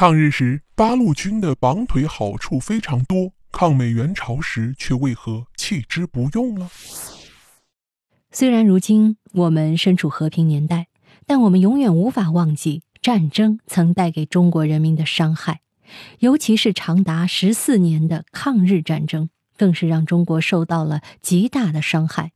抗日时，八路军的绑腿好处非常多，抗美援朝时却为何弃之不用了？虽然如今我们身处和平年代，但我们永远无法忘记战争曾带给中国人民的伤害，尤其是长达十四年的抗日战争，更是让中国受到了极大的伤害。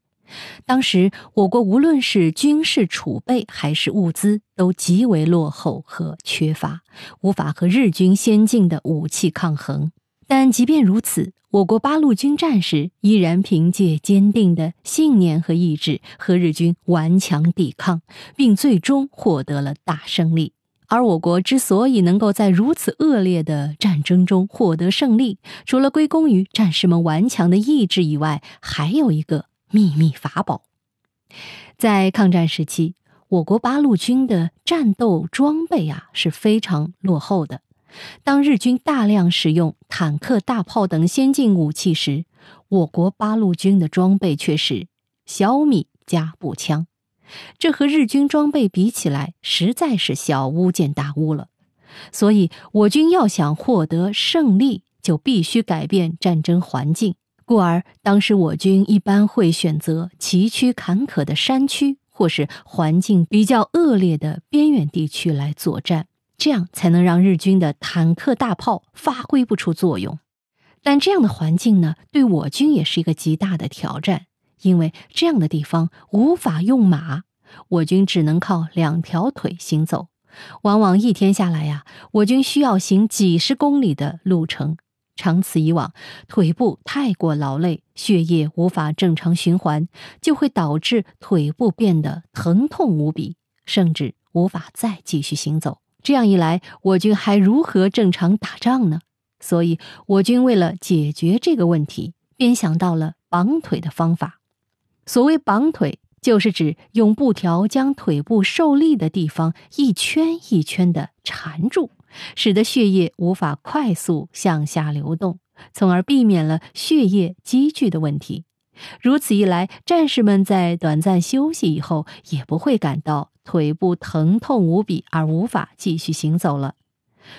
当时，我国无论是军事储备还是物资，都极为落后和缺乏，无法和日军先进的武器抗衡。但即便如此，我国八路军战士依然凭借坚定的信念和意志，和日军顽强抵抗，并最终获得了大胜利。而我国之所以能够在如此恶劣的战争中获得胜利，除了归功于战士们顽强的意志以外，还有一个秘密法宝。在抗战时期，我国八路军的战斗装备啊是非常落后的。当日军大量使用坦克、大炮等先进武器时，我国八路军的装备却是小米加步枪，这和日军装备比起来，实在是小巫见大巫了。所以，我军要想获得胜利，就必须改变战争环境。故而，当时我军一般会选择崎岖坎坷的山区，或是环境比较恶劣的边远地区来作战。这样才能让日军的坦克大炮发挥不出作用，但这样的环境呢，对我军也是一个极大的挑战，因为这样的地方无法用马，我军只能靠两条腿行走，往往一天下来呀，我军需要行几十公里的路程，长此以往，腿部太过劳累，血液无法正常循环，就会导致腿部变得疼痛无比，甚至无法再继续行走。这样一来，我军还如何正常打仗呢？所以，我军为了解决这个问题，便想到了绑腿的方法。所谓绑腿，就是指用布条将腿部受力的地方一圈一圈的缠住，使得血液无法快速向下流动，从而避免了血液积聚的问题。如此一来，战士们在短暂休息以后，也不会感到腿部疼痛无比而无法继续行走了。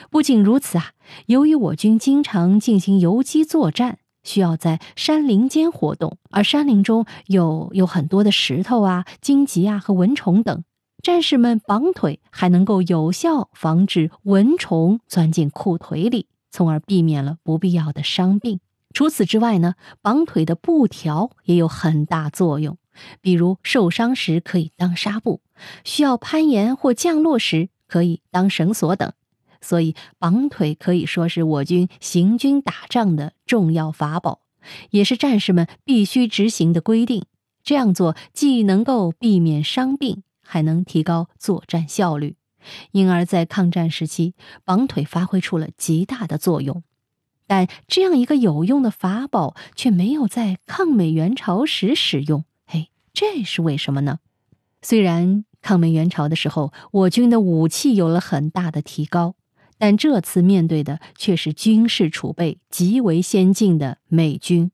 不仅如此啊，由于我军经常进行游击作战，需要在山林间活动，而山林中有有很多的石头啊、荆棘啊和蚊虫等，战士们绑腿还能够有效防止蚊虫钻进裤腿里，从而避免了不必要的伤病。除此之外呢，绑腿的布条也有很大作用。比如受伤时可以当纱布，需要攀岩或降落时可以当绳索等。所以绑腿可以说是我军行军打仗的重要法宝，也是战士们必须执行的规定。这样做既能够避免伤病，还能提高作战效率，因而，在抗战时期，绑腿发挥出了极大的作用。但这样一个有用的法宝却没有在抗美援朝时使用，嘿，这是为什么呢？虽然抗美援朝的时候，我军的武器有了很大的提高，但这次面对的却是军事储备极为先进的美军。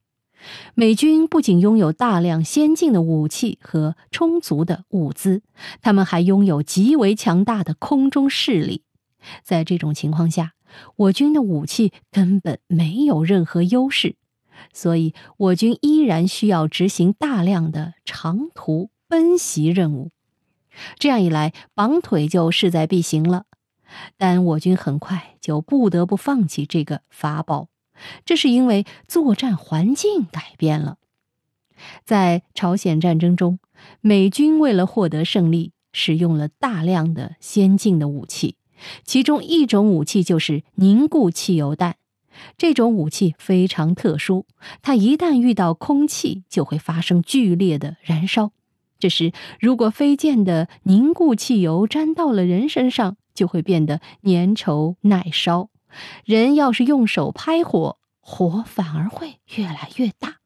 美军不仅拥有大量先进的武器和充足的物资，他们还拥有极为强大的空中势力。在这种情况下，我军的武器根本没有任何优势，所以我军依然需要执行大量的长途奔袭任务。这样一来，绑腿就势在必行了。但我军很快就不得不放弃这个法宝，这是因为作战环境改变了。在朝鲜战争中，美军为了获得胜利，使用了大量的先进的武器。其中一种武器就是凝固汽油弹，这种武器非常特殊，它一旦遇到空气就会发生剧烈的燃烧。这时，如果飞溅的凝固汽油沾到了人身上，就会变得粘稠耐烧。人要是用手拍火，火反而会越来越大。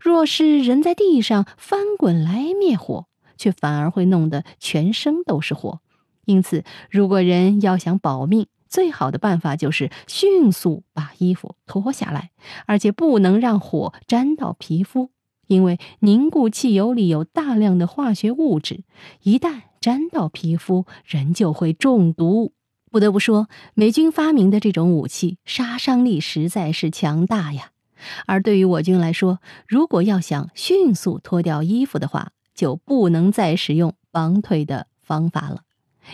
若是人在地上翻滚来灭火，却反而会弄得全身都是火。因此，如果人要想保命，最好的办法就是迅速把衣服脱下来，而且不能让火沾到皮肤，因为凝固汽油里有大量的化学物质，一旦沾到皮肤，人就会中毒。不得不说，美军发明的这种武器杀伤力实在是强大呀。而对于我军来说，如果要想迅速脱掉衣服的话，就不能再使用绑腿的方法了，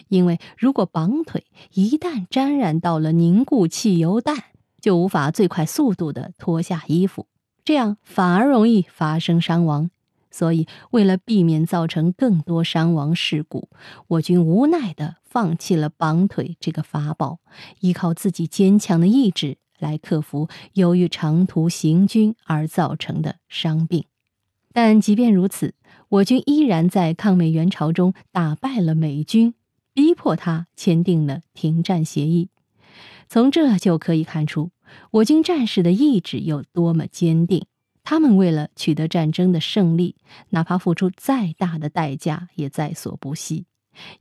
因为如果绑腿一旦沾染到了凝固汽油弹，就无法最快速度的脱下衣服，这样反而容易发生伤亡。所以，为了避免造成更多伤亡事故，我军无奈地放弃了绑腿这个法宝，依靠自己坚强的意志来克服由于长途行军而造成的伤病。但即便如此，我军依然在抗美援朝中打败了美军，逼迫他签订了停战协议。从这就可以看出，我军战士的意志有多么坚定。他们为了取得战争的胜利，哪怕付出再大的代价也在所不惜，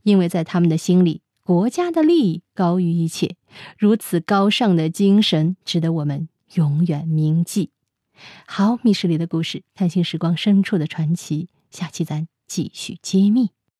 因为在他们的心里，国家的利益高于一切。如此高尚的精神，值得我们永远铭记。好，密室里的故事，探寻时光深处的传奇，下期咱继续揭秘。